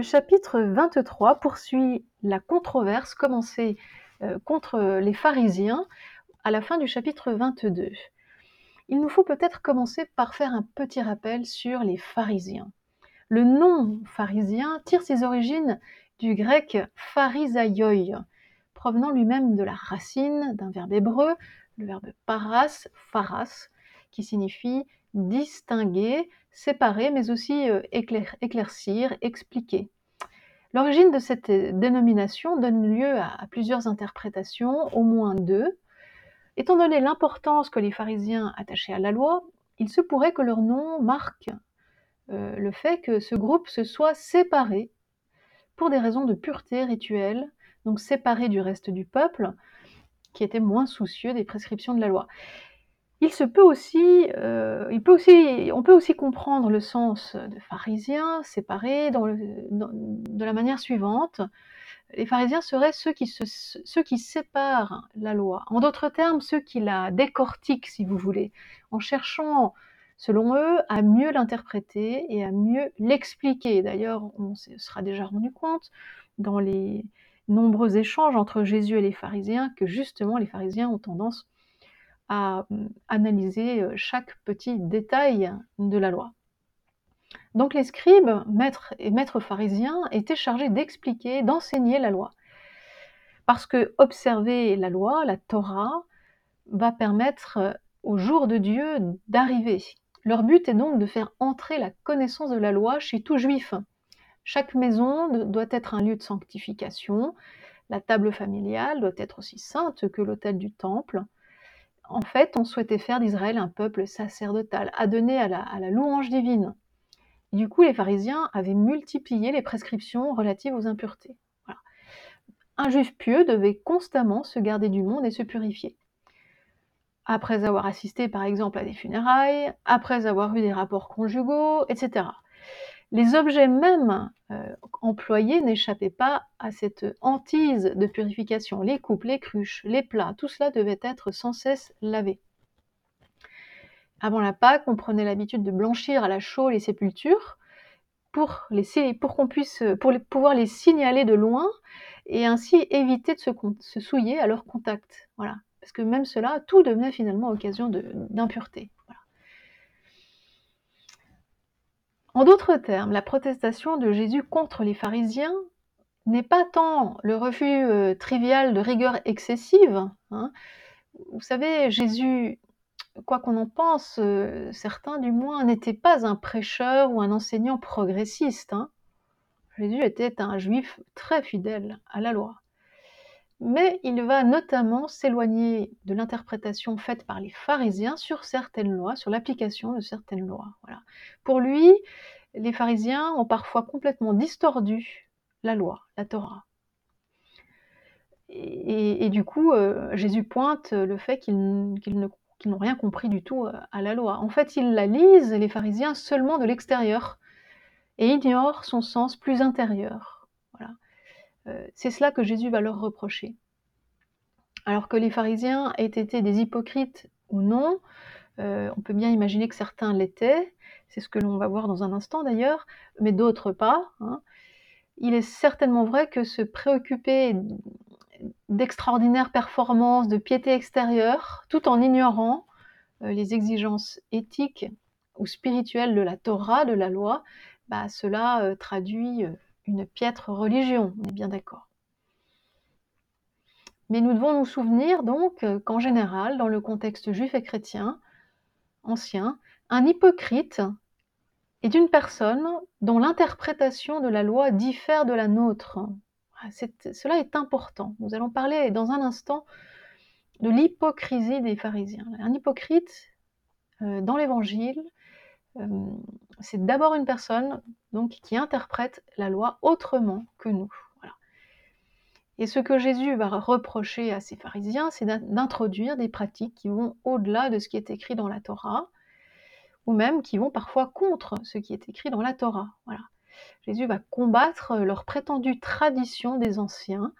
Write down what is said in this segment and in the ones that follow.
Le chapitre 23 poursuit la controverse commencée euh, contre les pharisiens à la fin du chapitre 22. Il nous faut peut-être commencer par faire un petit rappel sur les pharisiens. Le nom pharisien tire ses origines du grec pharisaioi, provenant lui-même de la racine d'un verbe hébreu, le verbe paras, pharas, qui signifie distinguer, séparer, mais aussi euh, éclaircir, expliquer. L'origine de cette dénomination donne lieu à, plusieurs interprétations, au moins deux. Étant donné l'importance que les pharisiens attachaient à la loi, il se pourrait que leur nom marque euh, le fait que ce groupe se soit séparé pour des raisons de pureté rituelle, donc séparé du reste du peuple, qui était moins soucieux des prescriptions de la loi. Euh, on peut aussi comprendre le sens de pharisiens séparés de la manière suivante. Les pharisiens seraient ceux qui, ceux qui séparent la loi. En d'autres termes, ceux qui la décortiquent, si vous voulez, en cherchant, selon eux, à mieux l'interpréter et à mieux l'expliquer. D'ailleurs, on se sera déjà rendu compte dans les nombreux échanges entre Jésus et les pharisiens que justement les pharisiens ont tendance à hum, analyser euh, chaque petit détail de la loi. Donc les scribes, maîtres et maîtres pharisiens, étaient chargés d'expliquer, d'enseigner la loi. Parce que observer la loi, la Torah, va permettre euh, au jour de Dieu d'arriver. Leur but est donc de faire entrer la connaissance de la loi chez tout juif. Chaque maison doit être un lieu de sanctification. La table familiale doit être aussi sainte que l'autel du temple en fait, on souhaitait faire d'Israël un peuple sacerdotal, adonné à la, louange divine. Du coup, les pharisiens avaient multiplié les prescriptions relatives aux impuretés. Un juif pieux devait constamment se garder du monde et se purifier. Après avoir assisté par exemple à des funérailles, après avoir eu des rapports conjugaux, etc les objets mêmes euh, employés n'échappaient pas à cette hantise de purification. Les coupes, les cruches, les plats, tout cela devait être sans cesse lavé. Avant la Pâque, on prenait l'habitude de blanchir à la chaux les sépultures pour, qu'on puisse pouvoir les signaler de loin et ainsi éviter de se, se souiller à leur contact. Voilà. Parce que même cela, tout devenait finalement occasion d'impureté. En d'autres termes, la protestation de Jésus contre les pharisiens n'est pas tant le refus euh, trivial de rigueur excessive. Hein. Vous savez, Jésus, quoi qu'on en pense, euh, certains du moins, n'était pas un prêcheur ou un enseignant progressiste. Hein. Jésus était un juif très fidèle à la loi. Mais il va notamment s'éloigner de l'interprétation faite par les pharisiens sur certaines lois, sur l'application de certaines lois. Voilà. Pour lui, les pharisiens ont parfois complètement distordu la loi, la Torah. Et, du coup, euh, Jésus pointe le fait qu'ils n'ont rien compris du tout euh, à la loi. En fait, ils la lisent, les pharisiens, seulement de l'extérieur et ignorent son sens plus intérieur. Euh, c'est cela que Jésus va leur reprocher. Alors que les pharisiens aient été des hypocrites ou non, on peut bien imaginer que certains l'étaient, c'est ce que l'on va voir dans un instant d'ailleurs, mais d'autres pas. Hein. Il est certainement vrai que se préoccuper d'extraordinaires performances, de piété extérieure, tout en ignorant euh, les exigences éthiques ou spirituelles de la Torah, de la loi, bah, cela euh, traduit euh, une piètre religion, on est bien d'accord. Mais nous devons nous souvenir donc qu'en général, dans le contexte juif et chrétien ancien, un hypocrite est une personne dont l'interprétation de la loi diffère de la nôtre. Ah, cela est important. Nous allons parler dans un instant de l'hypocrisie des pharisiens. Un hypocrite, euh, dans l'Évangile, euh, c'est d'abord une personne donc, qui interprète la loi autrement que nous. Et ce que Jésus va reprocher à ces pharisiens, c'est d'introduire des pratiques qui vont au-delà de ce qui est écrit dans la Torah, ou même qui vont parfois contre ce qui est écrit dans la Torah. Voilà. Jésus va combattre leur prétendue tradition des anciens,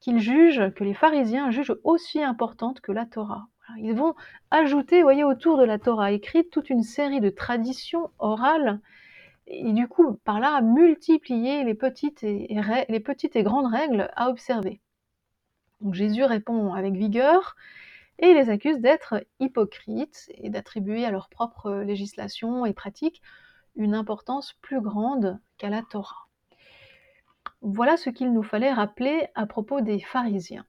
qu'ils jugent, que les pharisiens jugent aussi importante que la Torah. Ils vont ajouter, voyez, autour de la Torah écrite toute une série de traditions orales et du coup, par là, multiplier les petites et, les petites et grandes règles à observer. Donc Jésus répond avec vigueur et les accuse d'être hypocrites et d'attribuer à leur propre législation et pratique une importance plus grande qu'à la Torah. Voilà ce qu'il nous fallait rappeler à propos des pharisiens.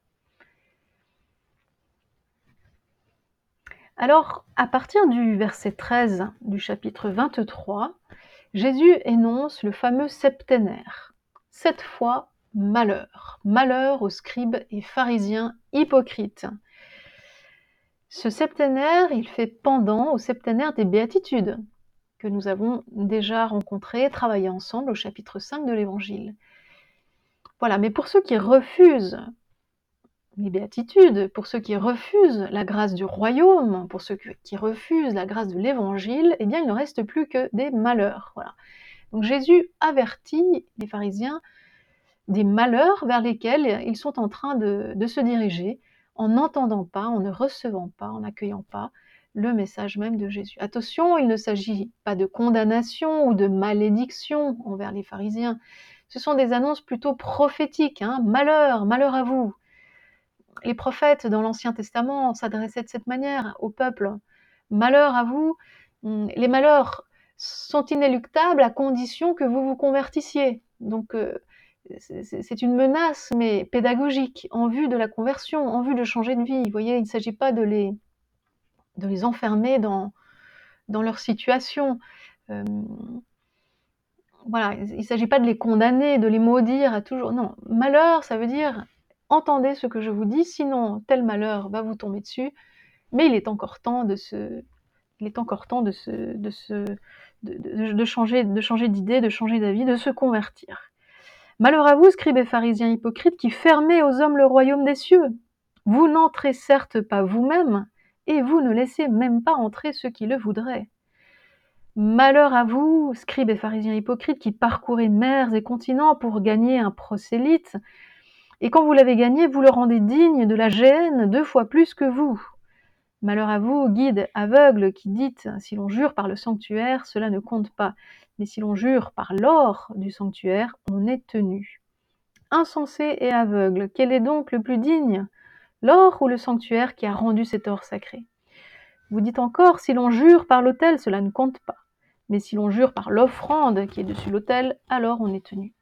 Alors, à partir du verset 13 du chapitre 23, Jésus énonce le fameux septénaire. Cette fois, malheur. Malheur aux scribes et pharisiens hypocrites. Ce septénaire, il fait pendant au septénaire des béatitudes, que nous avons déjà rencontré, travaillé ensemble au chapitre 5 de l'Évangile. Voilà, mais pour ceux qui refusent les béatitudes, pour ceux qui refusent la grâce du royaume, pour ceux qui refusent la grâce de l'évangile, eh bien il ne reste plus que des malheurs. Voilà. Donc Jésus avertit les pharisiens des malheurs vers lesquels ils sont en train de, se diriger en n'entendant pas, en ne recevant pas, en n'accueillant pas le message même de Jésus. Attention, il ne s'agit pas de condamnation ou de malédiction envers les pharisiens. Ce sont des annonces plutôt prophétiques. Hein. Malheur, malheur à vous, les prophètes dans l'Ancien Testament s'adressaient de cette manière au peuple. Malheur à vous, hum, les malheurs sont inéluctables à condition que vous vous convertissiez. Donc euh, c'est une menace, mais pédagogique, en vue de la conversion, en vue de changer de vie. Vous voyez, il ne s'agit pas de les, de les enfermer dans, dans leur situation. Hum, voilà, il ne s'agit pas de les condamner, de les maudire à toujours. Non, malheur, ça veut dire entendez ce que je vous dis, sinon tel malheur va vous tomber dessus. Mais il est encore temps de se, il est encore temps de changer d'idée, de changer d'avis, de se convertir. Malheur à vous, scribes et pharisiens hypocrites, qui fermez aux hommes le royaume des cieux. Vous n'entrez certes pas vous-même, et vous ne laissez même pas entrer ceux qui le voudraient. Malheur à vous, scribes et pharisiens hypocrites, qui parcourez mers et continents pour gagner un prosélyte, et quand vous l'avez gagné, vous le rendez digne de la gêne deux fois plus que vous. Malheur à vous, guide aveugle, qui dites, si l'on jure par le sanctuaire, cela ne compte pas, mais si l'on jure par l'or du sanctuaire, on est tenu. Insensé et aveugle, quel est donc le plus digne? L'or ou le sanctuaire qui a rendu cet or sacré? Vous dites encore, si l'on jure par l'autel, cela ne compte pas, mais si l'on jure par l'offrande qui est dessus l'autel, alors on est tenu.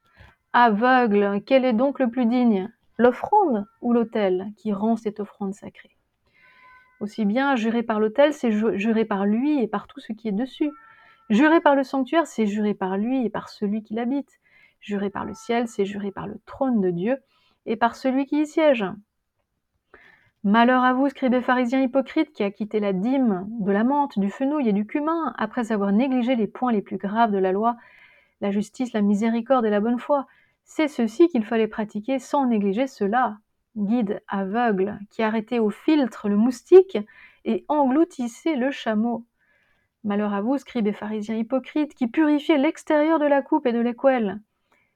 Aveugle, quel est donc le plus digne? L'offrande ou l'autel qui rend cette offrande sacrée? Aussi bien jurer par l'autel, c'est jurer par lui et par tout ce qui est dessus. Jurer par le sanctuaire, c'est jurer par lui et par celui qui l'habite. Jurer par le ciel, c'est jurer par le trône de Dieu et par celui qui y siège. Malheur à vous, scribes pharisiens hypocrites, qui a quitté la dîme, de la menthe, du fenouil et du cumin, après avoir négligé les points les plus graves de la loi, la justice, la miséricorde et la bonne foi. C'est ceci qu'il fallait pratiquer sans négliger cela. Guide aveugle qui arrêtait au filtre le moustique et engloutissait le chameau. Malheur à vous, scribes et pharisiens hypocrites, qui purifiez l'extérieur de la coupe et de l'équelle,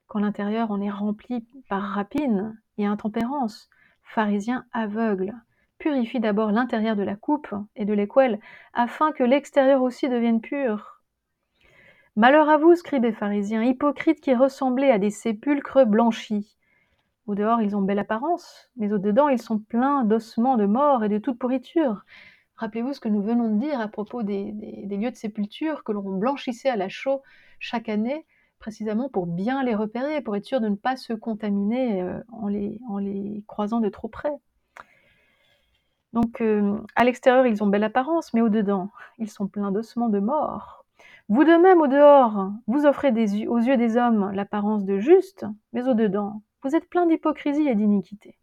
quand l'intérieur en est rempli par rapine et intempérance. Pharisiens aveugles, purifie d'abord l'intérieur de la coupe et de l'équelle, afin que l'extérieur aussi devienne pur. Malheur à vous, scribes et pharisiens, hypocrites qui ressemblaient à des sépulcres blanchis. Au dehors, ils ont belle apparence, mais au dedans, ils sont pleins d'ossements de mort et de toute pourriture. Rappelez-vous ce que nous venons de dire à propos des, lieux de sépulture que l'on blanchissait à la chaux chaque année, précisément pour bien les repérer, pour être sûr de ne pas se contaminer euh, en, les, croisant de trop près. Donc, euh, à l'extérieur, ils ont belle apparence, mais au dedans, ils sont pleins d'ossements de mort. Vous de même au dehors, vous offrez aux yeux des hommes l'apparence de juste, mais au dedans, vous êtes plein d'hypocrisie et d'iniquité.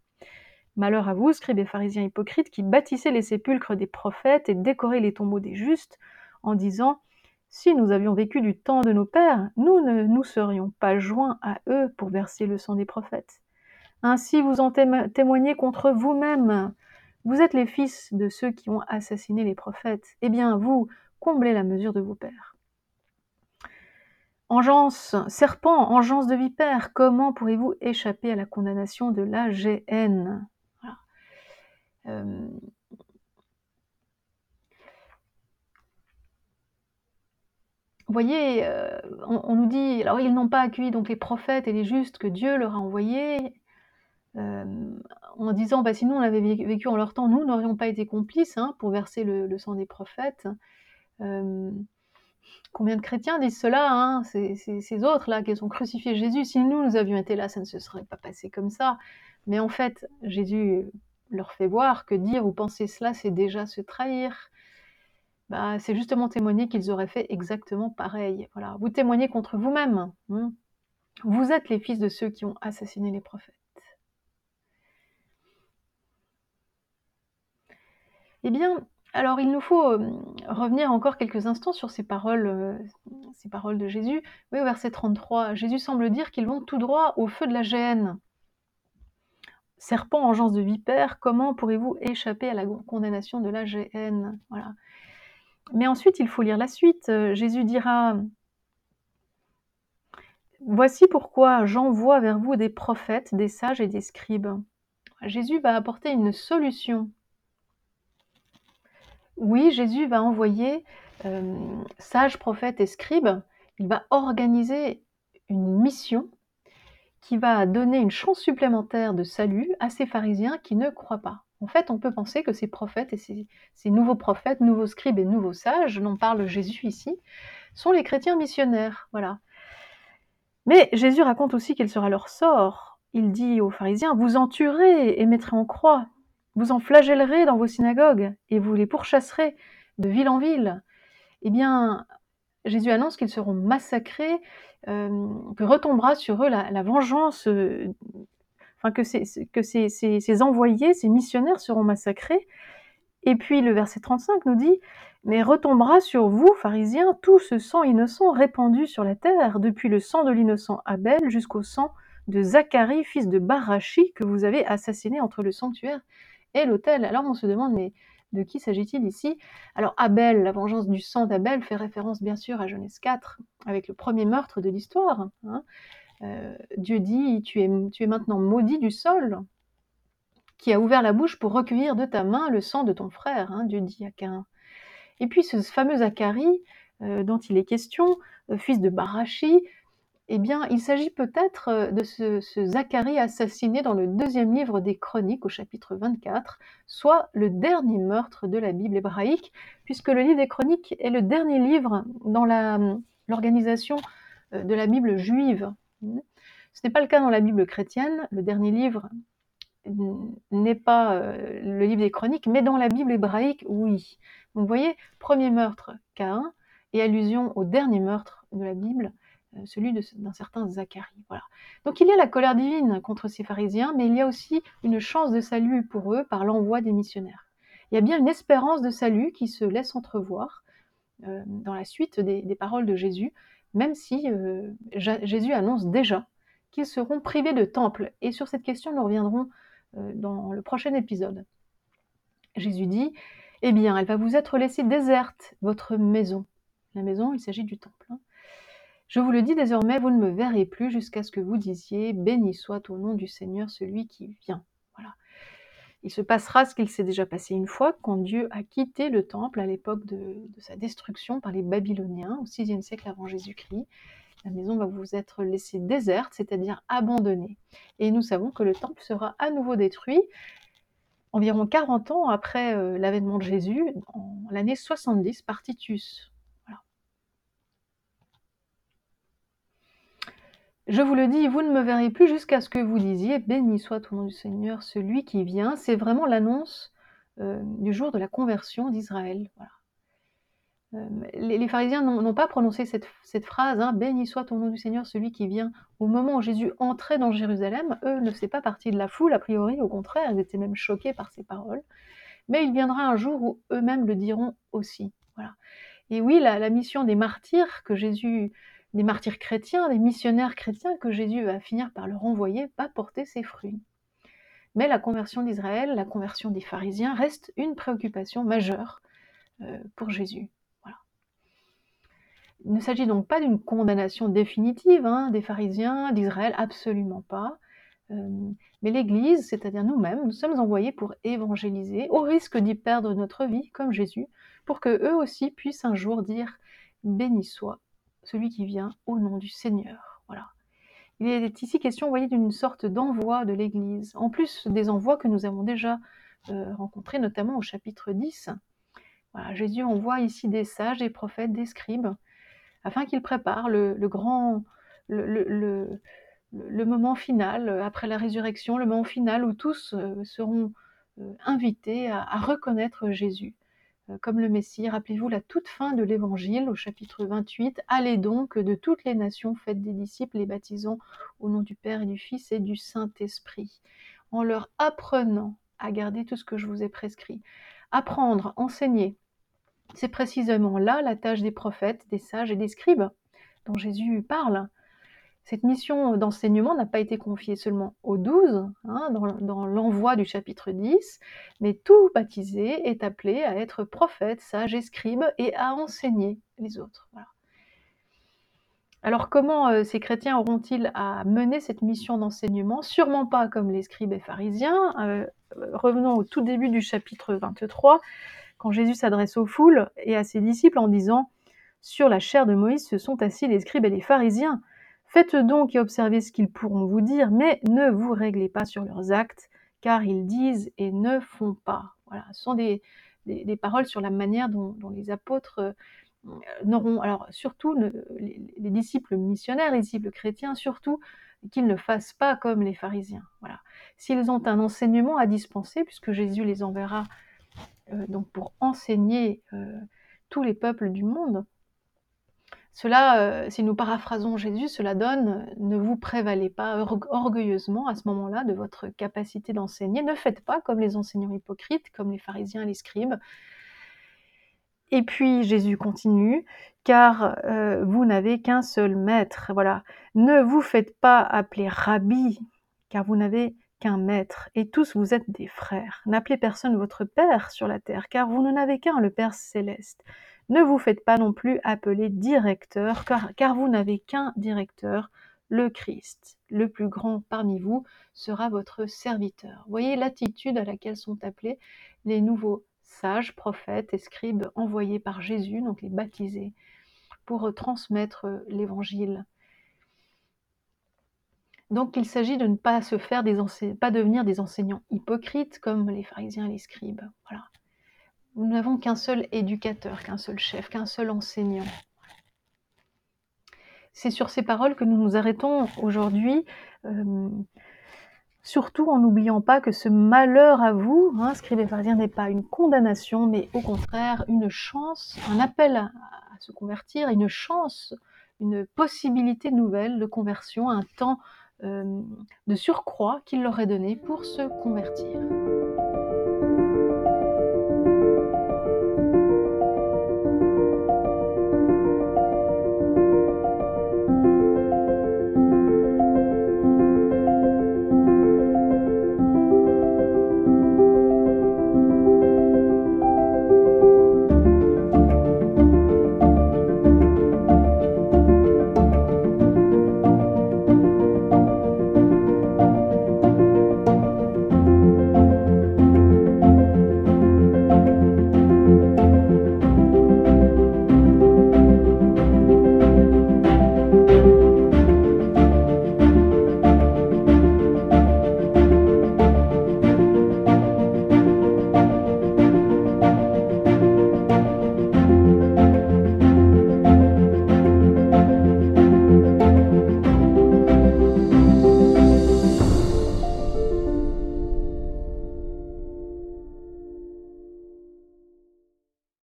Malheur à vous, scribes et pharisiens hypocrites, qui bâtissez les sépulcres des prophètes et décorez les tombeaux des justes, en disant Si nous avions vécu du temps de nos pères, nous ne nous serions pas joints à eux pour verser le sang des prophètes. Ainsi vous en témoignez contre vous-même. Vous êtes les fils de ceux qui ont assassiné les prophètes. Eh bien, vous, comblez la mesure de vos pères. Engeance, serpent, engeance de vipère, comment pourrez-vous échapper à la condamnation de la GN euh, vous voyez, euh, on, nous dit, alors ils n'ont pas accueilli donc les prophètes et les justes que Dieu leur a envoyés, euh, en disant, bah, si nous on avait vécu en leur temps, nous n'aurions pas été complices hein, pour verser le, sang des prophètes. Euh, combien de chrétiens disent cela, hein, ces, autres-là qui ont crucifié Jésus? Si nous, nous avions été là, ça ne se serait pas passé comme ça. Mais en fait, Jésus leur fait voir que dire ou penser cela, c'est déjà se trahir. Bah, c'est justement témoigner qu'ils auraient fait exactement pareil. Voilà. Vous témoignez contre vous-même. Hein. vous êtes les fils de ceux qui ont assassiné les prophètes. Eh bien, alors il nous faut revenir encore quelques instants sur ces paroles, paroles de Jésus. Oui, au verset 33, Jésus semble dire qu'ils vont tout droit au feu de la géhenne. Serpent, engeance de vipère, comment pourrez-vous échapper à la condamnation de la géhenne Voilà. Mais ensuite, il faut lire la suite. Euh, Jésus dira Voici pourquoi j'envoie vers vous des prophètes, des sages et des scribes. Jésus va apporter une solution. Oui, Jésus va envoyer euh, sages, prophètes et scribes. Il va organiser une mission qui va donner une chance supplémentaire de salut à ces pharisiens qui ne croient pas. En fait, on peut penser que ces prophètes et ces, nouveaux prophètes, nouveaux scribes et nouveaux sages, dont parle Jésus ici, sont les chrétiens missionnaires. Voilà. Mais Jésus raconte aussi quel sera leur sort. Il dit aux pharisiens Vous en tuerez et mettrez en croix, vous en flagellerez dans vos synagogues et vous les pourchasserez de ville en ville. Eh bien, Jésus annonce qu'ils seront massacrés, euh, que retombera sur eux la, vengeance euh, enfin que, ces, envoyés, ces missionnaires seront massacrés. Et puis le verset 35 nous dit, mais retombera sur vous, pharisiens, tout ce sang innocent répandu sur la terre, depuis le sang de l'innocent Abel jusqu'au sang de Zacharie, fils de Barachi, que vous avez assassiné entre le sanctuaire et l'autel. Alors on se demande, mais de qui s'agit-il ici? Alors Abel, la vengeance du sang d'Abel fait référence bien sûr à Genèse 4, avec le premier meurtre de l'histoire. Hein. Euh, Dieu dit, tu es, tu es maintenant maudit du sol, qui a ouvert la bouche pour recueillir de ta main le sang de ton frère, hein, Dieu dit à Cain. Et puis ce fameux Zacharie, euh, dont il est question, euh, fils de Barachi, eh bien, il s'agit peut-être de ce, Zacharie assassiné dans le deuxième livre des Chroniques, au chapitre 24, soit le dernier meurtre de la Bible hébraïque, puisque le livre des Chroniques est le dernier livre dans l'organisation de la Bible juive. Ce n'est pas le cas dans la Bible chrétienne. Le dernier livre n'est pas euh, le livre des chroniques, mais dans la Bible hébraïque, oui. Donc vous voyez, premier meurtre, Caïn, et allusion au dernier meurtre de la Bible, euh, celui d'un certain Zacharie. Voilà. Donc il y a la colère divine contre ces pharisiens, mais il y a aussi une chance de salut pour eux par l'envoi des missionnaires. Il y a bien une espérance de salut qui se laisse entrevoir euh, dans la suite des paroles de Jésus, même si euh, Jésus annonce déjà qu'ils seront privés de temple. Et sur cette question, nous reviendrons euh, dans le prochain épisode. Jésus dit, eh bien, elle va vous être laissée déserte, votre maison. La maison, il s'agit du temple. Hein. Je vous le dis désormais, vous ne me verrez plus jusqu'à ce que vous disiez, béni soit au nom du Seigneur celui qui vient. Il se passera ce qu'il s'est déjà passé une fois quand Dieu a quitté le temple à l'époque de, sa destruction par les Babyloniens au VIe siècle avant Jésus-Christ. La maison va vous être laissée déserte, c'est-à-dire abandonnée. Et nous savons que le temple sera à nouveau détruit environ 40 ans après euh, l'avènement de Jésus, en l'année 70 par Titus. Je vous le dis, vous ne me verrez plus jusqu'à ce que vous disiez Béni soit au nom du Seigneur celui qui vient. C'est vraiment l'annonce euh, du jour de la conversion d'Israël. Euh, les, pharisiens n'ont pas prononcé cette, phrase hein, Béni soit au nom du Seigneur celui qui vient au moment où Jésus entrait dans Jérusalem. Eux ne faisaient pas partie de la foule, a priori, au contraire, ils étaient même choqués par ces paroles. Mais il viendra un jour où eux-mêmes le diront aussi. Et oui, la mission des martyrs que Jésus des martyrs chrétiens, des missionnaires chrétiens que Jésus va finir par leur envoyer, va porter ses fruits. Mais la conversion d'Israël, la conversion des pharisiens reste une préoccupation majeure euh, pour Jésus. Il ne s'agit donc pas d'une condamnation définitive hein, des pharisiens, d'Israël, absolument pas. Euh, mais l'Église, c'est-à-dire nous-mêmes, nous sommes envoyés pour évangéliser, au risque d'y perdre notre vie, comme Jésus, pour que eux aussi puissent un jour dire Béni soit celui qui vient au nom du Seigneur. Voilà. Il est ici question, d'une sorte d'envoi de l'Église, en plus des envois que nous avons déjà euh, rencontrés, notamment au chapitre 10. Voilà, Jésus envoie ici des sages, des prophètes, des scribes, afin qu'ils préparent le, grand, le, moment final, après la résurrection, le moment final où tous euh, seront euh, invités à reconnaître Jésus comme le Messie. Rappelez-vous la toute fin de l'Évangile au chapitre 28. Allez donc de toutes les nations, faites des disciples, les baptisant au nom du Père et du Fils et du Saint-Esprit, en leur apprenant à garder tout ce que je vous ai prescrit. Apprendre, enseigner, c'est précisément là la tâche des prophètes, des sages et des scribes dont Jésus parle. Cette mission d'enseignement n'a pas été confiée seulement aux douze, hein, dans, l'envoi du chapitre 10, mais tout baptisé est appelé à être prophète, sage et scribe et à enseigner les autres. Alors comment euh, ces chrétiens auront-ils à mener cette mission d'enseignement? Sûrement pas comme les scribes et pharisiens. Euh, revenons au tout début du chapitre 23, quand Jésus s'adresse aux foules et à ses disciples en disant Sur la chair de Moïse se sont assis les scribes et les pharisiens. Faites donc et observez ce qu'ils pourront vous dire, mais ne vous réglez pas sur leurs actes, car ils disent et ne font pas. Voilà, ce sont des, paroles sur la manière dont, les apôtres euh, n'auront, alors surtout les, disciples missionnaires, les disciples chrétiens, surtout qu'ils ne fassent pas comme les pharisiens. Voilà. S'ils ont un enseignement à dispenser, puisque Jésus les enverra euh, donc pour enseigner euh, tous les peuples du monde, cela, euh, si nous paraphrasons Jésus, cela donne ne vous prévalez pas orgueilleusement à ce moment-là de votre capacité d'enseigner. Ne faites pas comme les enseignants hypocrites, comme les pharisiens et les scribes. Et puis Jésus continue, car euh, vous n'avez qu'un seul maître. Voilà. Ne vous faites pas appeler rabbi, car vous n'avez qu'un maître, et tous vous êtes des frères. N'appelez personne votre Père sur la terre, car vous n'en avez qu'un, le Père céleste. Ne vous faites pas non plus appeler directeur, car, vous n'avez qu'un directeur, le Christ. Le plus grand parmi vous sera votre serviteur. Voyez l'attitude à laquelle sont appelés les nouveaux sages, prophètes et scribes envoyés par Jésus, donc les baptisés, pour transmettre l'évangile. Donc il s'agit de ne pas se faire des pas devenir des enseignants hypocrites comme les pharisiens et les scribes. Voilà. Nous n'avons qu'un seul éducateur, qu'un seul chef, qu'un seul enseignant. C'est sur ces paroles que nous nous arrêtons aujourd'hui, euh, surtout en n'oubliant pas que ce malheur à vous, hein, scribe pharisien, n'est pas une condamnation, mais au contraire une chance, un appel à, se convertir, une chance, une possibilité nouvelle de conversion, un temps euh, de surcroît qu'il leur est donné pour se convertir.